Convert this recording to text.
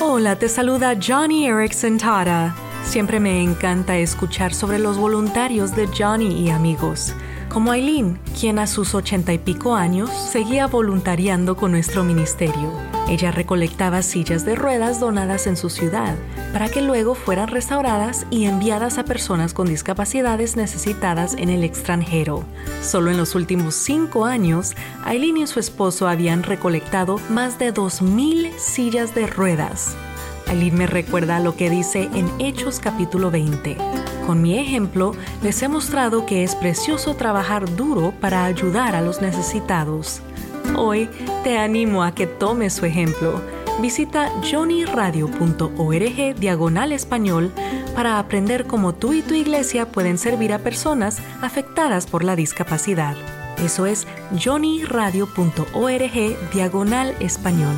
Hola, te saluda Johnny Erickson Tara. Siempre me encanta escuchar sobre los voluntarios de Johnny y amigos, como Aileen, quien a sus ochenta y pico años seguía voluntariando con nuestro ministerio. Ella recolectaba sillas de ruedas donadas en su ciudad para que luego fueran restauradas y enviadas a personas con discapacidades necesitadas en el extranjero. Solo en los últimos cinco años, Aileen y su esposo habían recolectado más de 2.000 sillas de ruedas. Aileen me recuerda lo que dice en Hechos capítulo 20. Con mi ejemplo, les he mostrado que es precioso trabajar duro para ayudar a los necesitados. Hoy te animo a que tomes su ejemplo. Visita johnnyradio.org diagonal español para aprender cómo tú y tu iglesia pueden servir a personas afectadas por la discapacidad. Eso es johnnyradio.org diagonal español.